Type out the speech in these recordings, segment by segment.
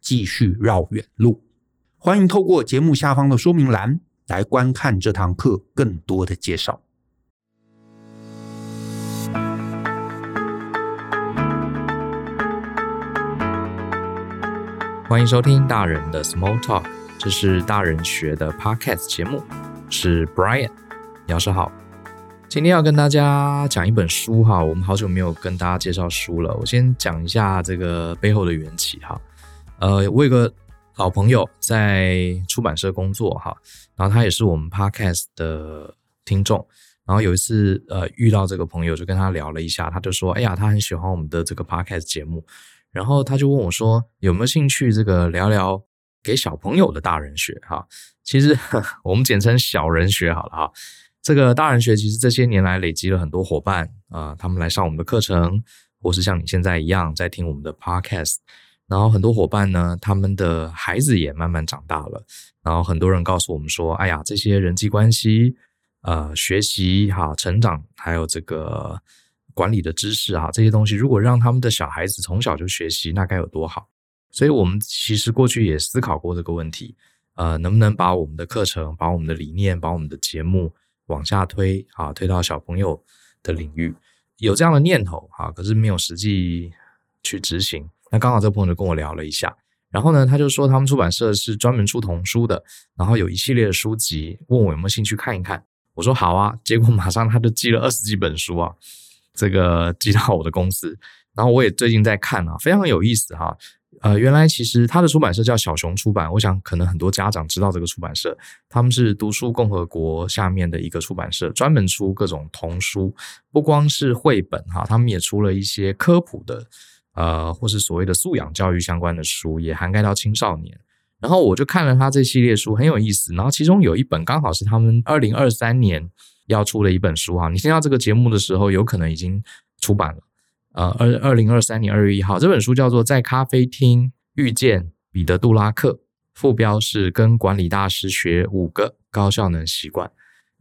继续绕远路，欢迎透过节目下方的说明栏来观看这堂课更多的介绍。欢迎收听大人的 Small Talk，这是大人学的 Podcast 节目，是 Brian，老师好。今天要跟大家讲一本书哈，我们好久没有跟大家介绍书了，我先讲一下这个背后的缘起哈。呃，我有个老朋友在出版社工作哈，然后他也是我们 podcast 的听众。然后有一次呃遇到这个朋友，就跟他聊了一下，他就说：“哎呀，他很喜欢我们的这个 podcast 节目。”然后他就问我说：“有没有兴趣这个聊聊给小朋友的大人学？”哈，其实 我们简称小人学好了哈。这个大人学其实这些年来累积了很多伙伴啊，他们来上我们的课程，或是像你现在一样在听我们的 podcast。然后很多伙伴呢，他们的孩子也慢慢长大了。然后很多人告诉我们说：“哎呀，这些人际关系、呃，学习哈、成长，还有这个管理的知识哈，这些东西，如果让他们的小孩子从小就学习，那该有多好！”所以，我们其实过去也思考过这个问题，呃，能不能把我们的课程、把我们的理念、把我们的节目往下推啊，推到小朋友的领域？有这样的念头啊，可是没有实际去执行。那刚好这朋友就跟我聊了一下，然后呢，他就说他们出版社是专门出童书的，然后有一系列的书籍，问我有没有兴趣看一看。我说好啊，结果马上他就寄了二十几本书啊，这个寄到我的公司，然后我也最近在看啊，非常有意思哈。呃，原来其实他的出版社叫小熊出版，我想可能很多家长知道这个出版社，他们是读书共和国下面的一个出版社，专门出各种童书，不光是绘本哈，他们也出了一些科普的。呃，或是所谓的素养教育相关的书，也涵盖到青少年。然后我就看了他这系列书，很有意思。然后其中有一本刚好是他们二零二三年要出的一本书哈。你听到这个节目的时候，有可能已经出版了。呃，二二零二三年二月一号，这本书叫做《在咖啡厅遇见彼得·杜拉克》，副标是“跟管理大师学五个高效能习惯”。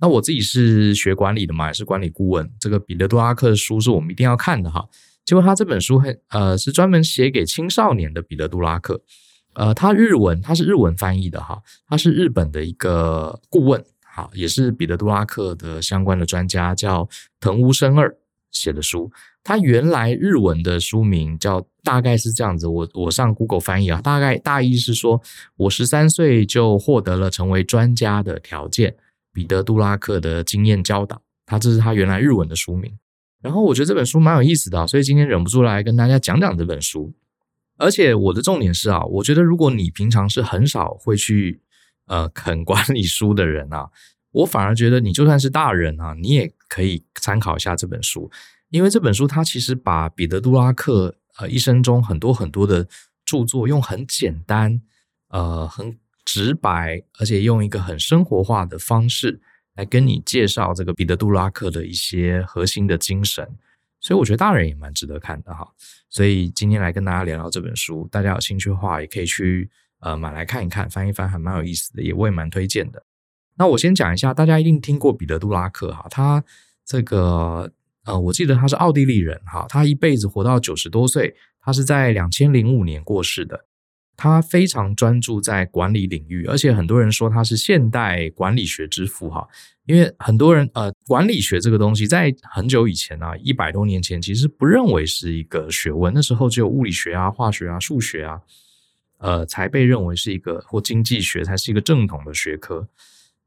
那我自己是学管理的嘛，也是管理顾问。这个彼得·杜拉克的书是我们一定要看的哈。结果他这本书很呃是专门写给青少年的彼得·杜拉克，呃，他日文他是日文翻译的哈，他是日本的一个顾问，哈，也是彼得·杜拉克的相关的专家，叫藤屋生二写的书。他原来日文的书名叫大概是这样子，我我上 Google 翻译啊，大概大意是说，我十三岁就获得了成为专家的条件，彼得·杜拉克的经验教导，他这是他原来日文的书名。然后我觉得这本书蛮有意思的，所以今天忍不住来跟大家讲讲这本书。而且我的重点是啊，我觉得如果你平常是很少会去呃啃管理书的人啊，我反而觉得你就算是大人啊，你也可以参考一下这本书，因为这本书它其实把彼得·杜拉克呃一生中很多很多的著作用很简单、呃很直白，而且用一个很生活化的方式来跟你介绍这个彼得·杜拉克的一些核心的精神，所以我觉得大人也蛮值得看的哈。所以今天来跟大家聊聊这本书，大家有兴趣的话也可以去呃买来看一看，翻一翻还蛮有意思的，也我也蛮推荐的。那我先讲一下，大家一定听过彼得·杜拉克哈，他这个呃，我记得他是奥地利人哈，他一辈子活到九十多岁，他是在两千零五年过世的。他非常专注在管理领域，而且很多人说他是现代管理学之父哈，因为很多人呃，管理学这个东西在很久以前啊，一百多年前其实不认为是一个学问，那时候只有物理学啊、化学啊、数学啊，呃，才被认为是一个或经济学才是一个正统的学科。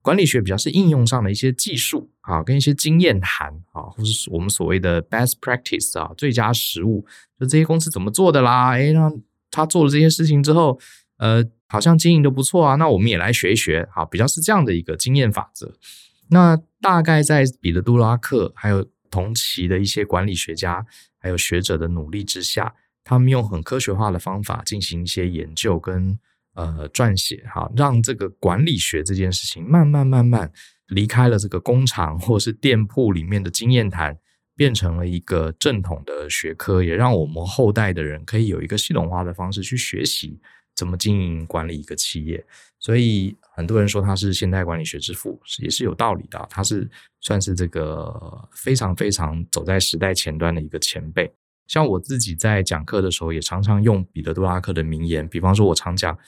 管理学比较是应用上的一些技术啊，跟一些经验谈啊，或是我们所谓的 best practice 啊，最佳实务，就这些公司怎么做的啦，诶，那。他做了这些事情之后，呃，好像经营的不错啊，那我们也来学一学，好，比较是这样的一个经验法则。那大概在彼得·杜拉克还有同期的一些管理学家还有学者的努力之下，他们用很科学化的方法进行一些研究跟呃撰写，哈，让这个管理学这件事情慢慢慢慢离开了这个工厂或是店铺里面的经验谈。变成了一个正统的学科，也让我们后代的人可以有一个系统化的方式去学习怎么经营管理一个企业。所以很多人说他是现代管理学之父，也是有道理的。他是算是这个非常非常走在时代前端的一个前辈。像我自己在讲课的时候，也常常用彼得·杜拉克的名言，比方说，我常讲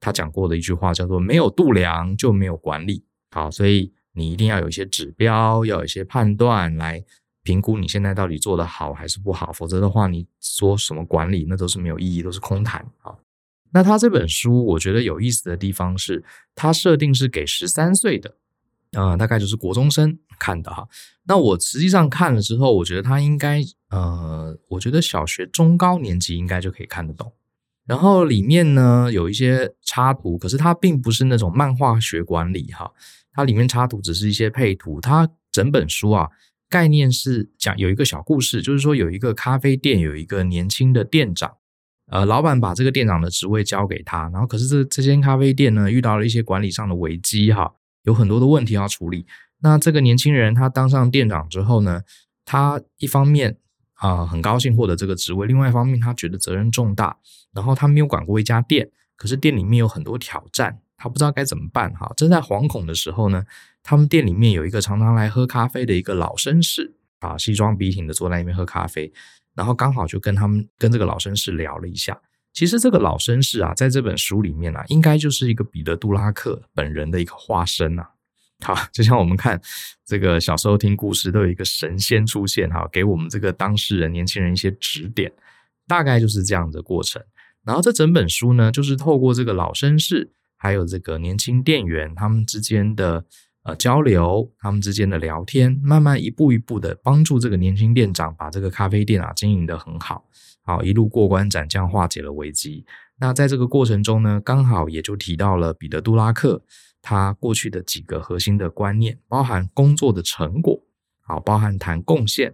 他讲过的一句话，叫做“没有度量就没有管理”。好，所以你一定要有一些指标，要有一些判断来。评估你现在到底做得好还是不好，否则的话，你说什么管理那都是没有意义，都是空谈啊。那他这本书我觉得有意思的地方是，他设定是给十三岁的，啊、大概就是国中生看的哈。那我实际上看了之后，我觉得他应该，呃，我觉得小学中高年级应该就可以看得懂。然后里面呢有一些插图，可是它并不是那种漫画学管理哈，它里面插图只是一些配图，它整本书啊。概念是讲有一个小故事，就是说有一个咖啡店有一个年轻的店长，呃，老板把这个店长的职位交给他，然后可是这这间咖啡店呢遇到了一些管理上的危机哈，有很多的问题要处理。那这个年轻人他当上店长之后呢，他一方面啊、很高兴获得这个职位，另外一方面他觉得责任重大，然后他没有管过一家店，可是店里面有很多挑战，他不知道该怎么办哈。正在惶恐的时候呢。他们店里面有一个常常来喝咖啡的一个老绅士啊，西装笔挺的坐在那边喝咖啡，然后刚好就跟他们跟这个老绅士聊了一下。其实这个老绅士啊，在这本书里面啊，应该就是一个彼得·杜拉克本人的一个化身呐。好，就像我们看这个小时候听故事，都有一个神仙出现哈，给我们这个当事人年轻人一些指点，大概就是这样的过程。然后这整本书呢，就是透过这个老绅士还有这个年轻店员他们之间的。呃，交流他们之间的聊天，慢慢一步一步的帮助这个年轻店长把这个咖啡店啊经营得很好，好一路过关斩将，化解了危机。那在这个过程中呢，刚好也就提到了彼得·杜拉克他过去的几个核心的观念，包含工作的成果，好，包含谈贡献，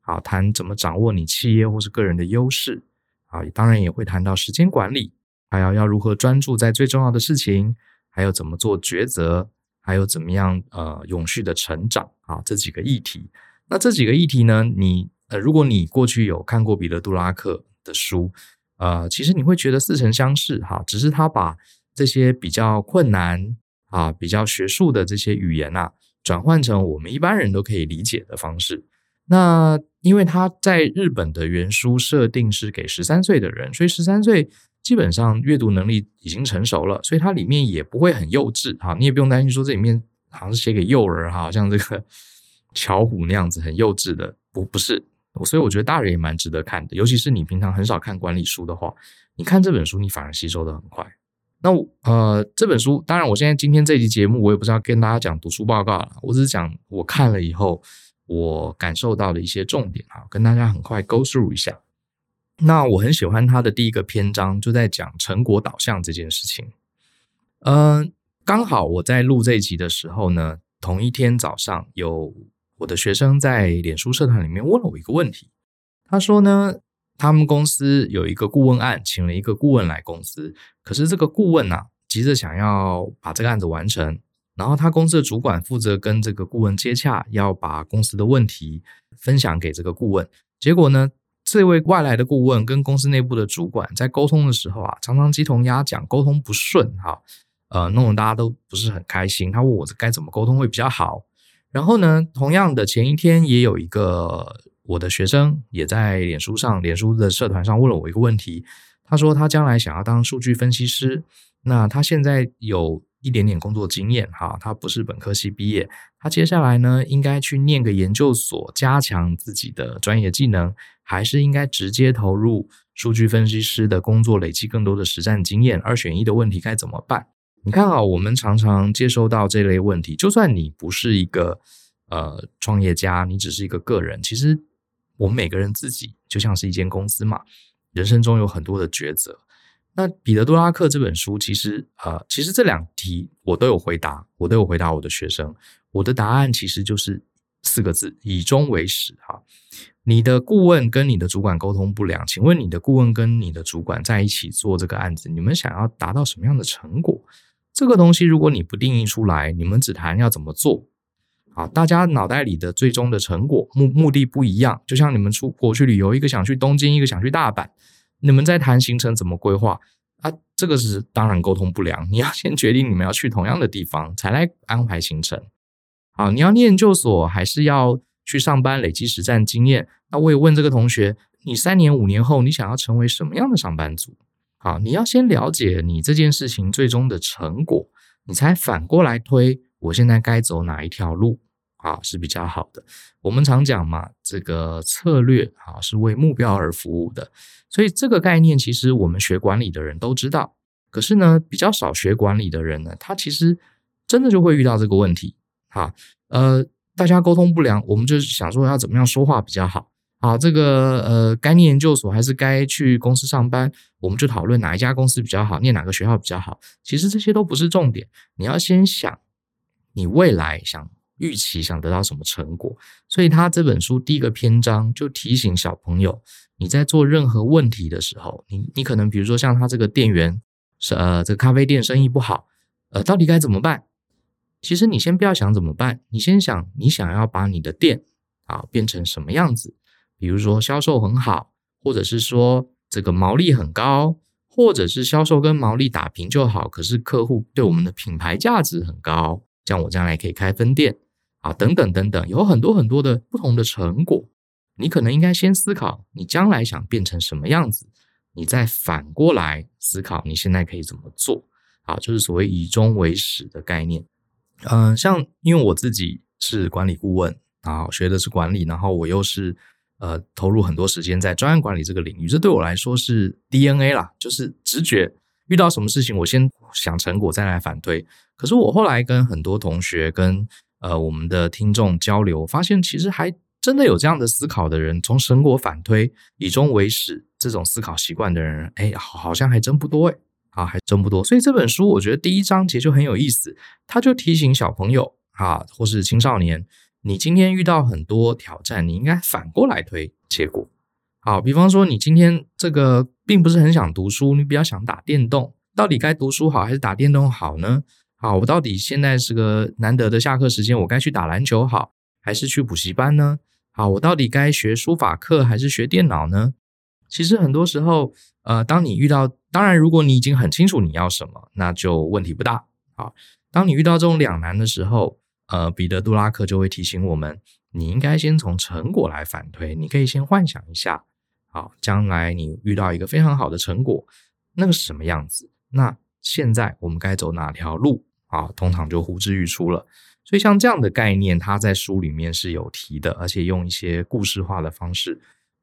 好，谈怎么掌握你企业或是个人的优势，啊，当然也会谈到时间管理，还有要如何专注在最重要的事情，还有怎么做抉择。还有怎么样呃永续的成长啊，这几个议题，那这几个议题呢，你呃如果你过去有看过彼得·杜拉克的书，呃，其实你会觉得似曾相识哈，只是他把这些比较困难啊、比较学术的这些语言啊，转换成我们一般人都可以理解的方式。那因为他在日本的原书设定是给十三岁的人，所以十三岁。基本上阅读能力已经成熟了，所以它里面也不会很幼稚哈，你也不用担心说这里面好像是写给幼儿哈，像这个 巧虎那样子很幼稚的，不不是，所以我觉得大人也蛮值得看的，尤其是你平常很少看管理书的话，你看这本书你反而吸收的很快。那呃这本书，当然我现在今天这期节目我也不是要跟大家讲读书报告了，我只是讲我看了以后我感受到的一些重点哈，跟大家很快 go through 一下。那我很喜欢他的第一个篇章，就在讲成果导向这件事情。嗯、刚好我在录这一集的时候呢，同一天早上，有我的学生在脸书社团里面问了我一个问题。他说呢，他们公司有一个顾问案，请了一个顾问来公司，可是这个顾问呐、啊，急着想要把这个案子完成，然后他公司的主管负责跟这个顾问接洽，要把公司的问题分享给这个顾问。结果呢，这位外来的顾问跟公司内部的主管在沟通的时候啊，常常鸡同鸭讲，沟通不顺哈。呃，弄得大家都不是很开心。他问我该怎么沟通会比较好。然后呢，同样的前一天也有一个我的学生也在脸书上、脸书的社团上问了我一个问题。他说他将来想要当数据分析师，那他现在有一点点工作经验哈，他不是本科系毕业，他接下来呢应该去念个研究所，加强自己的专业技能，还是应该直接投入数据分析师的工作，累积更多的实战经验？二选一的问题该怎么办？你看啊，我们常常接收到这类问题。就算你不是一个呃创业家，你只是一个个人，其实我们每个人自己就像是一间公司嘛，人生中有很多的抉择。那彼得·杜拉克这本书，其实呃，其实这两题我都有回答，我都有回答我的学生。我的答案其实就是四个字：以终为始。哈，你的顾问跟你的主管沟通不良，请问你的顾问跟你的主管在一起做这个案子，你们想要达到什么样的成果？这个东西，如果你不定义出来，你们只谈要怎么做，好，大家脑袋里的最终的成果目目的不一样。就像你们出国去旅游，一个想去东京，一个想去大阪，你们在谈行程怎么规划啊？这个是当然沟通不良。你要先决定你们要去同样的地方，才来安排行程。好，你要念研究所，还是要去上班累积实战经验？那我也问这个同学，你三年五年后，你想要成为什么样的上班族？好，你要先了解你这件事情最终的成果，你才反过来推，我现在该走哪一条路啊是比较好的。我们常讲嘛，这个策略啊是为目标而服务的，所以这个概念其实我们学管理的人都知道。可是呢，比较少学管理的人呢，他其实真的就会遇到这个问题。哈，呃，大家沟通不良，我们就想说要怎么样说话比较好。好，这个呃，该念研究所还是该去公司上班，我们就讨论哪一家公司比较好，念哪个学校比较好。其实这些都不是重点，你要先想你未来想预期想得到什么成果。所以他这本书第一个篇章就提醒小朋友，你在做任何问题的时候，你你可能比如说像他这个店员是呃，这个咖啡店生意不好，呃，到底该怎么办？其实你先不要想怎么办，你先想你想要把你的店啊变成什么样子。比如说销售很好，或者是说这个毛利很高，或者是销售跟毛利打平就好，可是客户对我们的品牌价值很高，这样我将来可以开分店啊，等等等等，有很多很多的不同的成果。你可能应该先思考你将来想变成什么样子，你再反过来思考你现在可以怎么做。啊，就是所谓以终为始的概念。嗯、像因为我自己是管理顾问啊，学的是管理，然后我又是。呃，投入很多时间在专案管理这个领域，这对我来说是 DNA 啦，就是直觉。遇到什么事情，我先想成果，再来反推。可是我后来跟很多同学、跟呃我们的听众交流，发现其实还真的有这样的思考的人，从成果反推、以终为始这种思考习惯的人，哎，好像还真不多哎，啊，还真不多。所以这本书我觉得第一章节就很有意思，他就提醒小朋友啊，或是青少年。你今天遇到很多挑战，你应该反过来推结果。好，比方说你今天这个并不是很想读书，你比较想打电动，到底该读书好还是打电动好呢？好，我到底现在是个难得的下课时间，我该去打篮球好，还是去补习班呢？好，我到底该学书法课还是学电脑呢？其实很多时候，呃，当你遇到，当然如果你已经很清楚你要什么，那就问题不大。好，当你遇到这种两难的时候。呃，彼得·杜拉克就会提醒我们，你应该先从成果来反推。你可以先幻想一下，好，将来你遇到一个非常好的成果，那个是什么样子？那现在我们该走哪条路？啊，通常就呼之欲出了。所以像这样的概念，他在书里面是有提的，而且用一些故事化的方式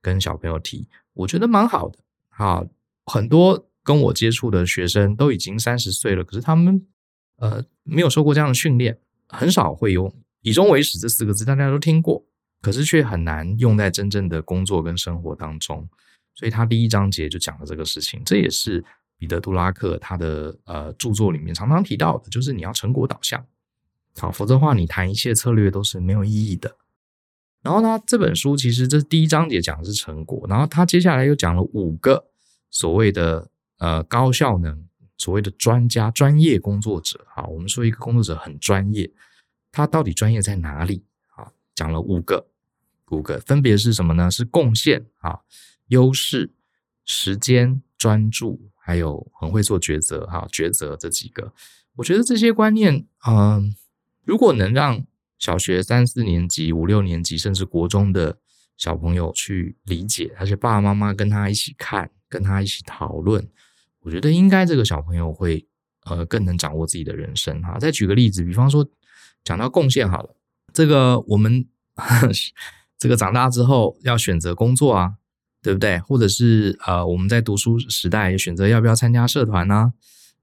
跟小朋友提，我觉得蛮好的。好，很多跟我接触的学生都已经三十岁了，可是他们呃没有受过这样的训练。很少会用“以终为始”这四个字，大家都听过，可是却很难用在真正的工作跟生活当中。所以他第一章节就讲了这个事情，这也是彼得·杜拉克他的呃著作里面常常提到的，就是你要成果导向。好，否则的话你谈一切策略都是没有意义的。然后呢，这本书其实这第一章节讲的是成果，然后他接下来又讲了五个所谓的呃高效能，所谓的专家、专业工作者。啊，我们说一个工作者很专业，他到底专业在哪里？啊，讲了五个，五个分别是什么呢？是贡献啊，优势、时间、专注。还有很会做抉择，哈，抉择这几个，我觉得这些观念，嗯，如果能让小学三四年级、五六年级，甚至国中的小朋友去理解，而且爸爸妈妈跟他一起看，跟他一起讨论，我觉得应该这个小朋友会，呃，更能掌握自己的人生，哈。再举个例子，比方说讲到贡献好了，这个我们 这个长大之后要选择工作啊。对不对？或者是呃，我们在读书时代选择要不要参加社团呢？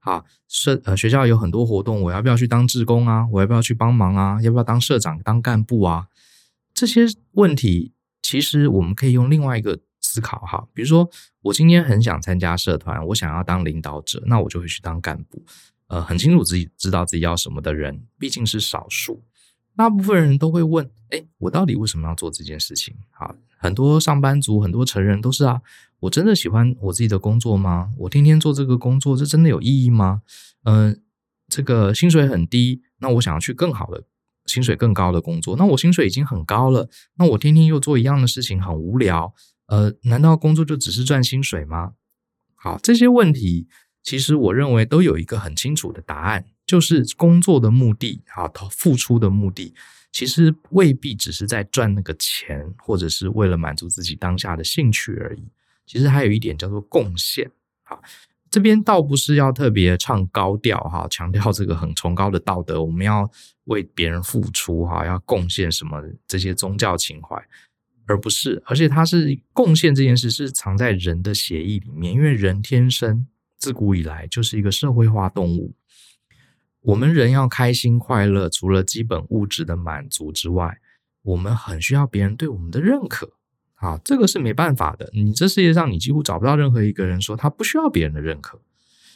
啊，社呃学校有很多活动，我要不要去当志工啊？我要不要去帮忙啊？要不要当社长、当干部啊？这些问题其实我们可以用另外一个思考哈，比如说我今天很想参加社团，我想要当领导者，那我就会去当干部。呃，很清楚自己知道自己要什么的人，毕竟是少数。大部分人都会问：哎，我到底为什么要做这件事情？好，很多上班族、很多成人都是啊，我真的喜欢我自己的工作吗？我天天做这个工作，这真的有意义吗？嗯、这个薪水很低，那我想要去更好的薪水更高的工作。那我薪水已经很高了，那我天天又做一样的事情，很无聊。呃，难道工作就只是赚薪水吗？好，这些问题其实我认为都有一个很清楚的答案。就是工作的目的，啊，付出的目的，其实未必只是在赚那个钱，或者是为了满足自己当下的兴趣而已。其实还有一点叫做贡献，啊，这边倒不是要特别唱高调，哈，强调这个很崇高的道德，我们要为别人付出，哈，要贡献什么这些宗教情怀，而不是，而且它是贡献这件事是藏在人的协议里面，因为人天生自古以来就是一个社会化动物。我们人要开心快乐，除了基本物质的满足之外，我们很需要别人对我们的认可。好，这个是没办法的。你这世界上，你几乎找不到任何一个人说他不需要别人的认可。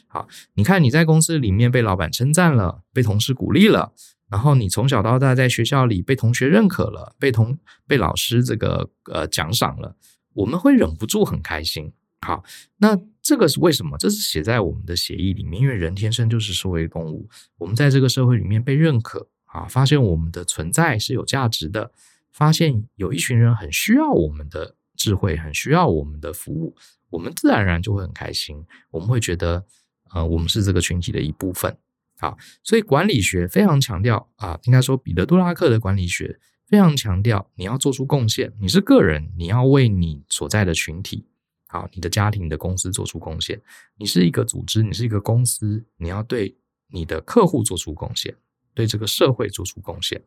好，你看你在公司里面被老板称赞了，被同事鼓励了，然后你从小到大在学校里被同学认可了，被同被老师这个呃奖赏了，我们会忍不住很开心。好，那这个是为什么？这是写在我们的协议里面，因为人天生就是社会动物。我们在这个社会里面被认可啊，发现我们的存在是有价值的，发现有一群人很需要我们的智慧，很需要我们的服务，我们自然而然就会很开心。我们会觉得，呃，我们是这个群体的一部分。好，所以管理学非常强调啊，应该说彼得·杜拉克的管理学非常强调，你要做出贡献，你是个人，你要为你所在的群体。好，你的家庭、你的公司做出贡献。你是一个组织，你是一个公司，你要对你的客户做出贡献，对这个社会做出贡献，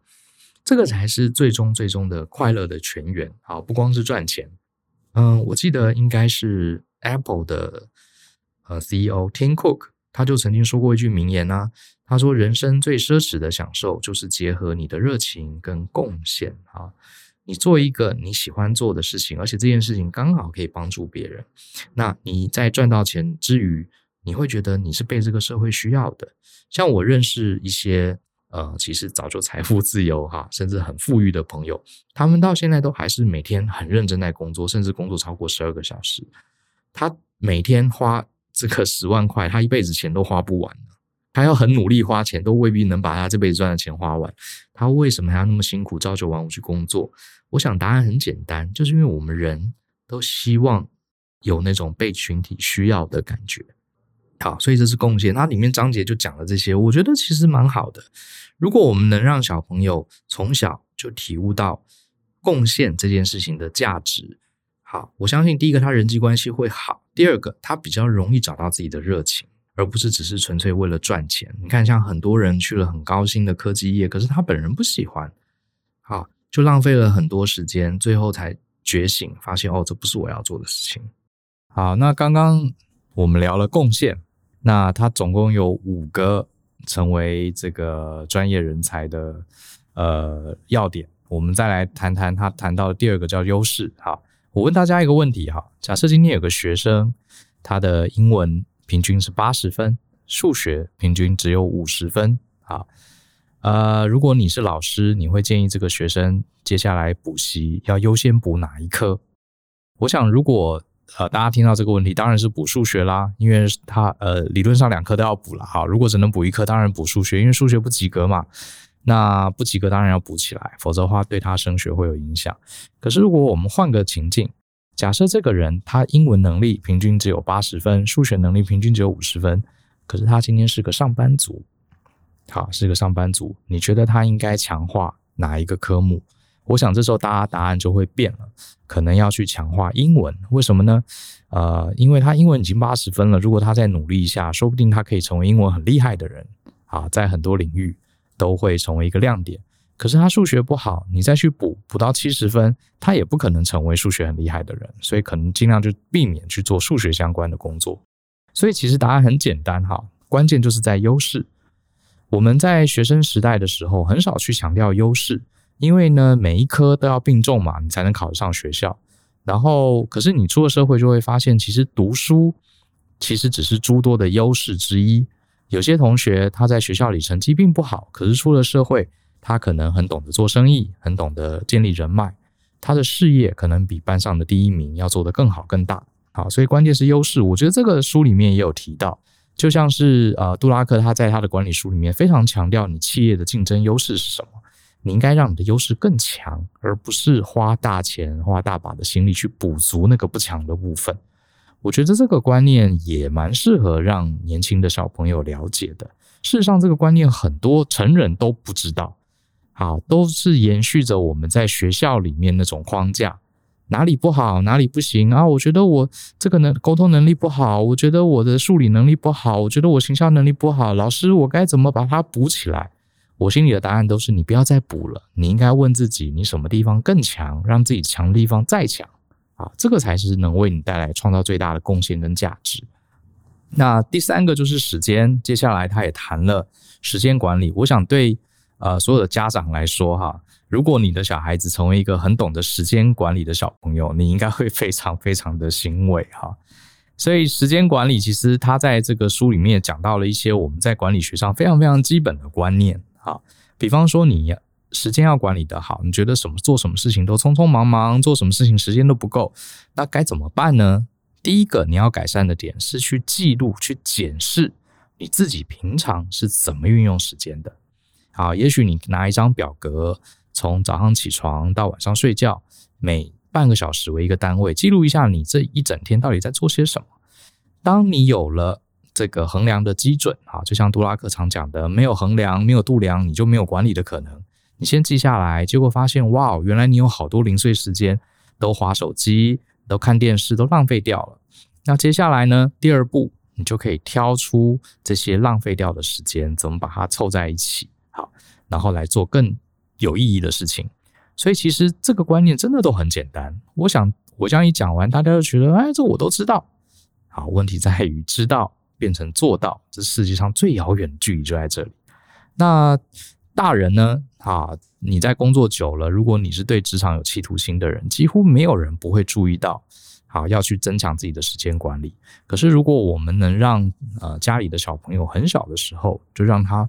这个才是最终最终的快乐的泉源。好，不光是赚钱。嗯，我记得应该是 Apple 的呃 CEO Tim Cook，他就曾经说过一句名言啊，他说：“人生最奢侈的享受就是结合你的热情跟贡献。”啊。你做一个你喜欢做的事情，而且这件事情刚好可以帮助别人，那你在赚到钱之余，你会觉得你是被这个社会需要的。像我认识一些呃，其实早就财富自由哈，甚至很富裕的朋友，他们到现在都还是每天很认真在工作，甚至工作超过十二个小时。他每天花这个十万块，他一辈子钱都花不完。他要很努力花钱，都未必能把他这辈子赚的钱花完。他为什么还要那么辛苦，朝九晚五去工作？我想答案很简单，就是因为我们人都希望有那种被群体需要的感觉。好，所以这是贡献。它里面章节就讲了这些，我觉得其实蛮好的。如果我们能让小朋友从小就体悟到贡献这件事情的价值，好，我相信第一个他人际关系会好，第二个他比较容易找到自己的热情。而不是只是纯粹为了赚钱。你看，像很多人去了很高薪的科技业，可是他本人不喜欢，好，就浪费了很多时间，最后才觉醒，发现哦，这不是我要做的事情。好，那刚刚我们聊了贡献，那他总共有五个成为这个专业人才的呃要点。我们再来谈谈他谈到的第二个叫优势。好，我问大家一个问题哈，假设今天有个学生，他的英文。平均是八十分，数学平均只有五十分。好，呃，如果你是老师，你会建议这个学生接下来补习要优先补哪一科？我想，如果呃大家听到这个问题，当然是补数学啦，因为他呃理论上两科都要补了哈。如果只能补一科，当然补数学，因为数学不及格嘛。那不及格当然要补起来，否则的话对他升学会有影响。可是如果我们换个情境，假设这个人他英文能力平均只有八十分，数学能力平均只有五十分，可是他今天是个上班族。好，是个上班族。你觉得他应该强化哪一个科目？我想这时候大家答案就会变了，可能要去强化英文。为什么呢？呃，因为他英文已经八十分了，如果他再努力一下，说不定他可以成为英文很厉害的人啊，在很多领域都会成为一个亮点。可是他数学不好，你再去补补到七十分，他也不可能成为数学很厉害的人。所以可能尽量就避免去做数学相关的工作。所以其实答案很简单哈，关键就是在优势。我们在学生时代的时候，很少去强调优势，因为呢，每一科都要并重嘛，你才能考得上学校。然后，可是你出了社会就会发现，其实读书其实只是诸多的优势之一。有些同学他在学校里成绩并不好，可是出了社会，他可能很懂得做生意，很懂得建立人脉，他的事业可能比班上的第一名要做得更好更大。好，所以关键是优势。我觉得这个书里面也有提到。就像是呃，杜拉克他在他的管理书里面非常强调，你企业的竞争优势是什么？你应该让你的优势更强，而不是花大钱、花大把的心力去补足那个不强的部分。我觉得这个观念也蛮适合让年轻的小朋友了解的。事实上，这个观念很多成人都不知道，好，都是延续着我们在学校里面那种框架。哪里不好，哪里不行啊？我觉得我这个能沟通能力不好，我觉得我的数理能力不好，我觉得我行销能力不好。老师，我该怎么把它补起来？我心里的答案都是：你不要再补了，你应该问自己，你什么地方更强，让自己强的地方再强啊，这个才是能为你带来创造最大的贡献跟价值。那第三个就是时间，接下来他也谈了时间管理。我想对呃所有的家长来说，哈。如果你的小孩子成为一个很懂得时间管理的小朋友，你应该会非常非常的欣慰哈。所以时间管理其实他在这个书里面讲到了一些我们在管理学上非常非常基本的观念哈。比方说你时间要管理得好，你觉得什么做什么事情都匆匆忙忙，做什么事情时间都不够，那该怎么办呢？第一个你要改善的点是去记录、去检视你自己平常是怎么运用时间的。好，也许你拿一张表格。从早上起床到晚上睡觉，每半个小时为一个单位，记录一下你这一整天到底在做些什么。当你有了这个衡量的基准，啊，就像杜拉克常讲的，没有衡量，没有度量，你就没有管理的可能。你先记下来，结果发现，哇，原来你有好多零碎时间都划手机、都看电视，都浪费掉了。那接下来呢？第二步，你就可以挑出这些浪费掉的时间，怎么把它凑在一起，好，然后来做更。有意义的事情，所以其实这个观念真的都很简单。我想我这样一讲完，大家就觉得，哎，这我都知道。好，问题在于知道变成做到，这世界上最遥远的距离就在这里。那大人呢？啊，你在工作久了，如果你是对职场有企图心的人，几乎没有人不会注意到，好，要去增强自己的时间管理。可是如果我们能让呃家里的小朋友很小的时候，就让他。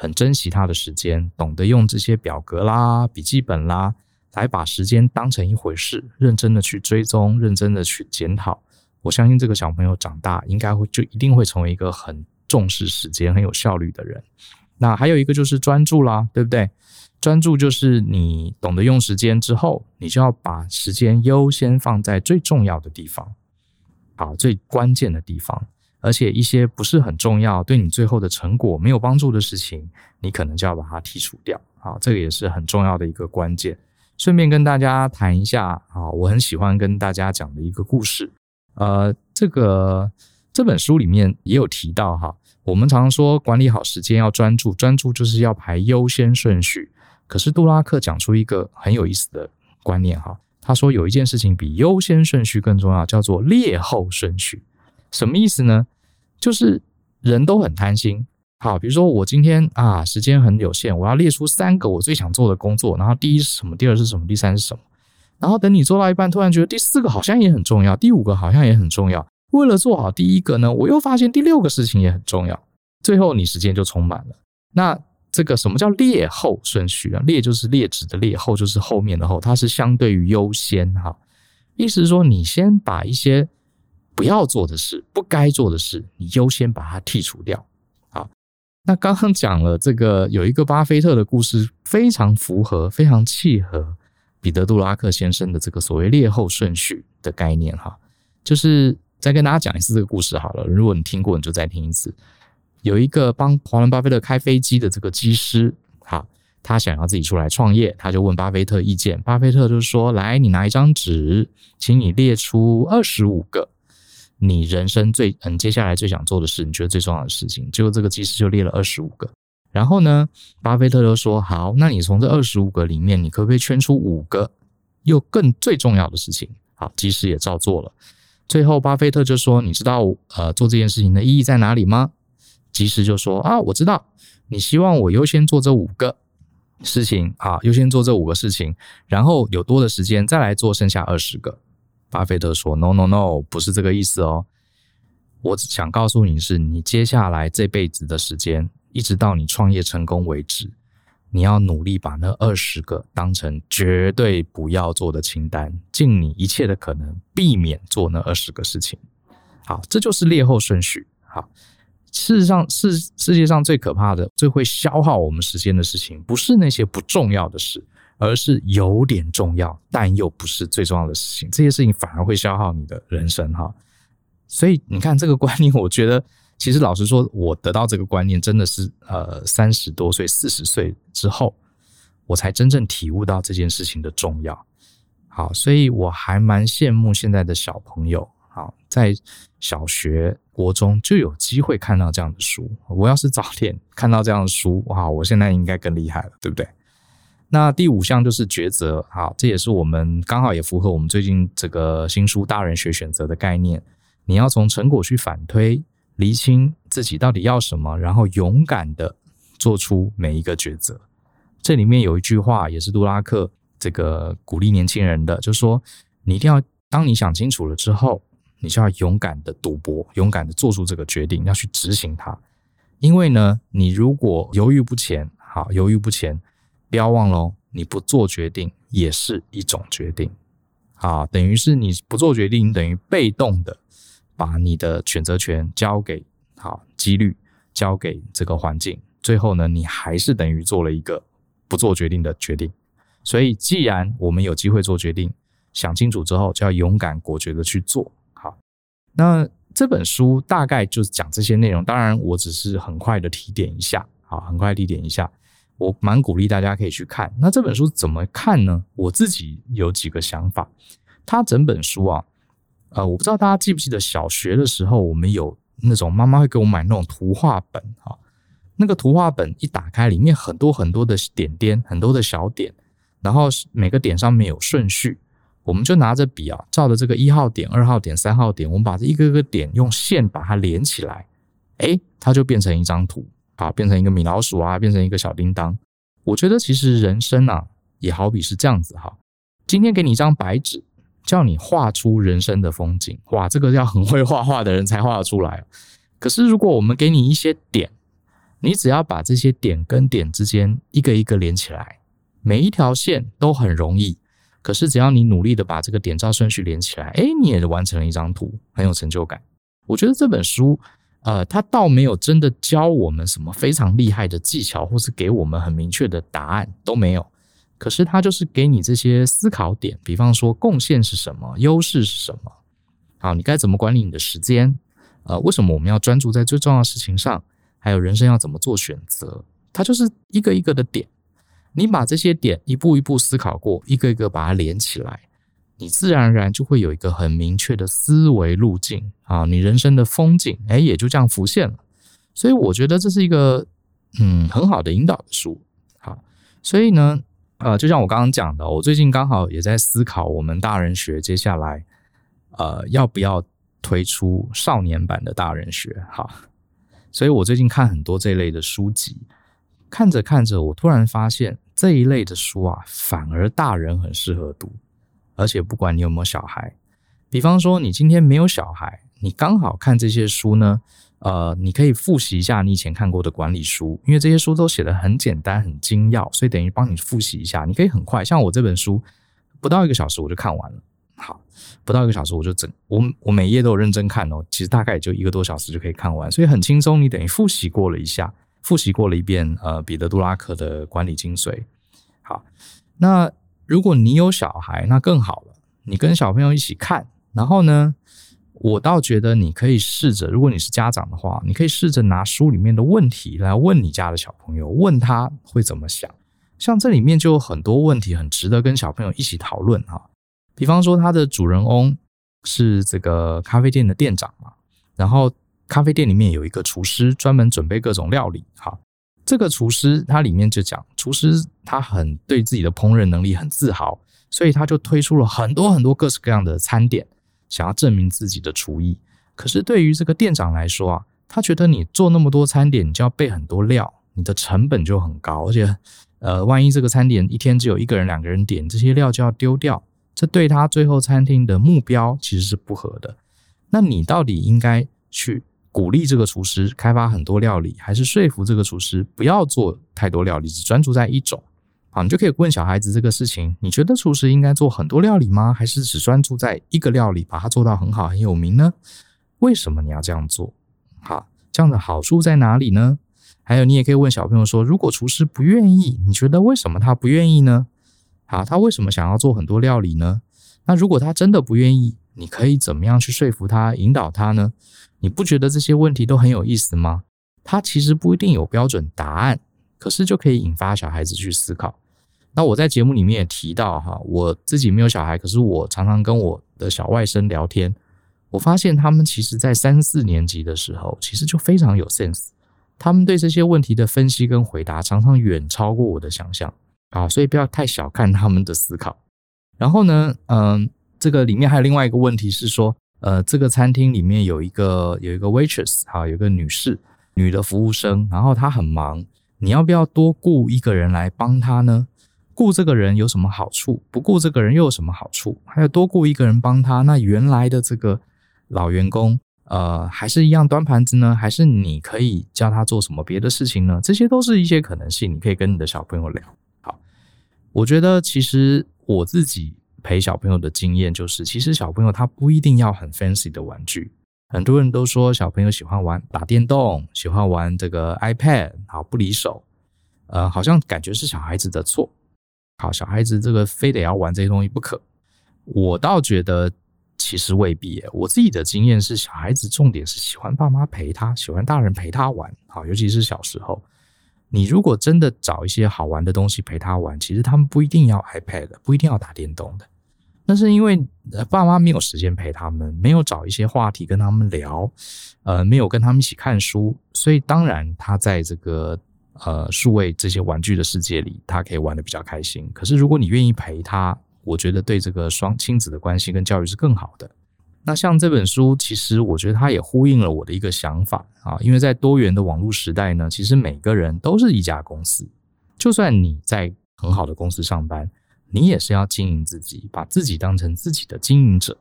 很珍惜他的时间，懂得用这些表格啦、笔记本啦，来把时间当成一回事，认真的去追踪，认真的去检讨。我相信这个小朋友长大，应该会就一定会成为一个很重视时间、很有效率的人。那还有一个就是专注啦，对不对？专注就是你懂得用时间之后，你就要把时间优先放在最重要的地方，好，最关键的地方。而且一些不是很重要，对你最后的成果没有帮助的事情，你可能就要把它剔除掉。好，这个也是很重要的一个关键。顺便跟大家谈一下啊，我很喜欢跟大家讲的一个故事。呃，这个这本书里面也有提到哈，我们常说管理好时间要专注，专注就是要排优先顺序。可是杜拉克讲出一个很有意思的观念哈，他说有一件事情比优先顺序更重要，叫做劣后顺序。什么意思呢？就是人都很贪心。好，比如说我今天啊，时间很有限，我要列出三个我最想做的工作，然后第一是什么，第二是什么，第三是什么。然后等你做到一半，突然觉得第四个好像也很重要，第五个好像也很重要。为了做好第一个呢，我又发现第六个事情也很重要。最后你时间就充满了。那这个什么叫列后顺序啊？列就是劣质的列，后就是后面的后，它是相对于优先哈。意思是说，你先把一些不要做的事、不该做的事，你优先把它剔除掉。好，那刚刚讲了这个有一个巴菲特的故事，非常符合、非常契合彼得·杜拉克先生的这个所谓劣后顺序的概念哈。就是再跟大家讲一次这个故事好了，如果你听过，你就再听一次。有一个帮华伦巴菲特开飞机的这个机师，好，他想要自己出来创业，他就问巴菲特意见。巴菲特就说：“来，你拿一张纸，请你列出二十五个你人生最嗯接下来最想做的事，你觉得最重要的事情。”结果这个机师就列了二十五个。然后呢，巴菲特就说：“好，那你从这二十五个里面，你可不可以圈出五个又更最重要的事情？”好，机师也照做了。最后，巴菲特就说：“你知道呃做这件事情的意义在哪里吗？”机师就说啊，我知道你希望我优先做这五个事情啊，优先做这五个事情，然后有多的时间再来做剩下二十个。巴菲特说：“No, no, no，不是这个意思哦。我只想告诉你是，你接下来这辈子的时间，一直到你创业成功为止，你要努力把那二十个当成绝对不要做的清单，尽你一切的可能避免做那二十个事情。好，这就是劣后顺序。好。”事实上，世世界上最可怕的、最会消耗我们时间的事情，不是那些不重要的事，而是有点重要但又不是最重要的事情。这些事情反而会消耗你的人生，哈。所以你看这个观念，我觉得其实老实说，我得到这个观念真的是呃三十多岁、四十岁之后，我才真正体悟到这件事情的重要。好，所以我还蛮羡慕现在的小朋友。好，在小学、国中就有机会看到这样的书。我要是早点看到这样的书，哇，我现在应该更厉害了，对不对？那第五项就是抉择。好，这也是我们刚好也符合我们最近这个新书《大人学选择》的概念。你要从成果去反推，厘清自己到底要什么，然后勇敢的做出每一个抉择。这里面有一句话，也是杜拉克这个鼓励年轻人的，就是说，你一定要当你想清楚了之后。你就要勇敢的赌博，勇敢的做出这个决定，要去执行它。因为呢，你如果犹豫不前，好，犹豫不前，不要忘了，你不做决定也是一种决定，啊，等于是你不做决定，等于被动的把你的选择权交给好几率，交给这个环境，最后呢，你还是等于做了一个不做决定的决定。所以，既然我们有机会做决定，想清楚之后，就要勇敢果决的去做好。那这本书大概就是讲这些内容，当然我只是很快的提点一下，好，很快提点一下。我蛮鼓励大家可以去看。那这本书怎么看呢？我自己有几个想法。它整本书啊，呃，我不知道大家记不记得小学的时候，我们有那种妈妈会给我买那种图画本啊，那个图画本一打开，里面很多很多的点点，很多的小点，然后每个点上面有顺序。我们就拿着笔啊，照着这个一号点、二号点、三号点，我们把这一个个点用线把它连起来，诶，它就变成一张图啊，变成一个米老鼠啊，变成一个小叮当。我觉得其实人生啊，也好比是这样子哈。今天给你一张白纸，叫你画出人生的风景，哇，这个要很会画画的人才画得出来。可是如果我们给你一些点，你只要把这些点跟点之间一个一个连起来，每一条线都很容易。可是，只要你努力的把这个点照顺序连起来，哎，你也完成了一张图，很有成就感。我觉得这本书，呃，它倒没有真的教我们什么非常厉害的技巧，或是给我们很明确的答案，都没有。可是，它就是给你这些思考点，比方说贡献是什么，优势是什么，好，你该怎么管理你的时间？呃，为什么我们要专注在最重要的事情上？还有人生要怎么做选择？它就是一个一个的点。你把这些点一步一步思考过，一个一个把它连起来，你自然而然就会有一个很明确的思维路径啊，你人生的风景，哎，也就这样浮现了。所以我觉得这是一个嗯很好的引导的书。好，所以呢，呃，就像我刚刚讲的，我最近刚好也在思考我们大人学接下来呃要不要推出少年版的大人学。好，所以我最近看很多这类的书籍，看着看着，我突然发现。这一类的书啊，反而大人很适合读，而且不管你有没有小孩，比方说你今天没有小孩，你刚好看这些书呢，呃，你可以复习一下你以前看过的管理书，因为这些书都写得很简单、很精要，所以等于帮你复习一下。你可以很快，像我这本书，不到一个小时我就看完了。好，不到一个小时我就整，我我每页都有认真看哦。其实大概也就一个多小时就可以看完，所以很轻松。你等于复习过了一下，复习过了一遍呃彼得·杜拉克的管理精髓。好，那如果你有小孩，那更好了，你跟小朋友一起看，然后呢，我倒觉得你可以试着，如果你是家长的话，你可以试着拿书里面的问题来问你家的小朋友，问他会怎么想。像这里面就有很多问题，很值得跟小朋友一起讨论哈。比方说，他的主人翁是这个咖啡店的店长嘛，然后咖啡店里面有一个厨师，专门准备各种料理。哈，这个厨师他里面就讲，厨师他很对自己的烹饪能力很自豪，所以他就推出了很多很多各式各样的餐点。想要证明自己的厨艺，可是对于这个店长来说啊，他觉得你做那么多餐点，你就要备很多料，你的成本就很高，而且，呃，万一这个餐点一天只有一个人、两个人点，这些料就要丢掉，这对他最后餐厅的目标其实是不合的。那你到底应该去鼓励这个厨师开发很多料理，还是说服这个厨师不要做太多料理，只专注在一种？好，你就可以问小孩子这个事情，你觉得厨师应该做很多料理吗？还是只专注在一个料理，把它做到很好、很有名呢？为什么你要这样做？好，这样的好处在哪里呢？还有，你也可以问小朋友说，如果厨师不愿意，你觉得为什么他不愿意呢？好，他为什么想要做很多料理呢？那如果他真的不愿意，你可以怎么样去说服他、引导他呢？你不觉得这些问题都很有意思吗？他其实不一定有标准答案。可是就可以引发小孩子去思考。那我在节目里面也提到哈，我自己没有小孩，可是我常常跟我的小外甥聊天，我发现他们其实在三四年级的时候，其实就非常有 sense。他们对这些问题的分析跟回答，常常远超过我的想象啊，所以不要太小看他们的思考。然后呢，嗯，这个里面还有另外一个问题是说，呃，这个餐厅里面有一个有一个 waitress 哈，有个女士，女的服务生，然后她很忙。你要不要多雇一个人来帮她呢？雇这个人有什么好处？不雇这个人又有什么好处？还有多雇一个人帮她，那原来的这个老员工，呃，还是一样端盘子呢？还是你可以教他做什么别的事情呢？这些都是一些可能性，你可以跟你的小朋友聊。好，我觉得其实我自己陪小朋友的经验就是，其实小朋友他不一定要很 fancy 的玩具。很多人都说小朋友喜欢玩打电动，喜欢玩这个 iPad，好不离手，呃，好像感觉是小孩子的错。好，小孩子这个非得要玩这些东西不可。我倒觉得其实未必。我自己的经验是，小孩子重点是喜欢爸妈陪他，喜欢大人陪他玩。好，尤其是小时候，你如果真的找一些好玩的东西陪他玩，其实他们不一定要 iPad，不一定要打电动的。那是因为爸妈没有时间陪他们，没有找一些话题跟他们聊，呃，没有跟他们一起看书，所以当然他在这个呃数位这些玩具的世界里，他可以玩得比较开心。可是如果你愿意陪他，我觉得对这个双亲子的关系跟教育是更好的。那像这本书，其实我觉得它也呼应了我的一个想法啊，因为在多元的网络时代呢，其实每个人都是一家公司，就算你在很好的公司上班。你也是要经营自己，把自己当成自己的经营者。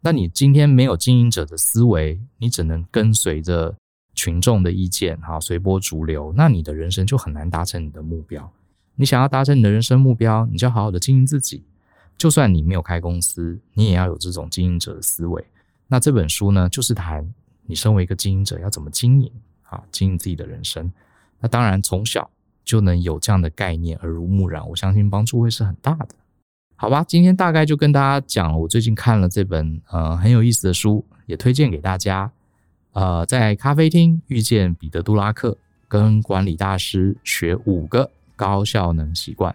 那你今天没有经营者的思维，你只能跟随着群众的意见，哈，随波逐流。那你的人生就很难达成你的目标。你想要达成你的人生目标，你就好好的经营自己。就算你没有开公司，你也要有这种经营者的思维。那这本书呢，就是谈你身为一个经营者要怎么经营，啊，经营自己的人生。那当然从小。就能有这样的概念，耳濡目染，我相信帮助会是很大的。好吧，今天大概就跟大家讲，我最近看了这本呃很有意思的书，也推荐给大家。呃，在咖啡厅遇见彼得·杜拉克，跟管理大师学五个高效能习惯，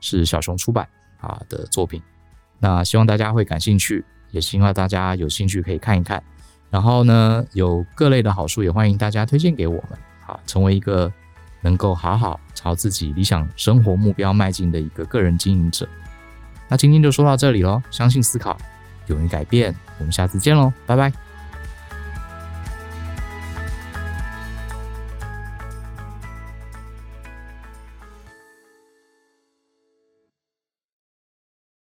是小熊出版啊的作品。那希望大家会感兴趣，也希望大家有兴趣可以看一看。然后呢，有各类的好书，也欢迎大家推荐给我们，好，成为一个。能够好好朝自己理想生活目标迈进的一个个人经营者。那今天就说到这里喽，相信思考，勇于改变，我们下次见喽，拜拜。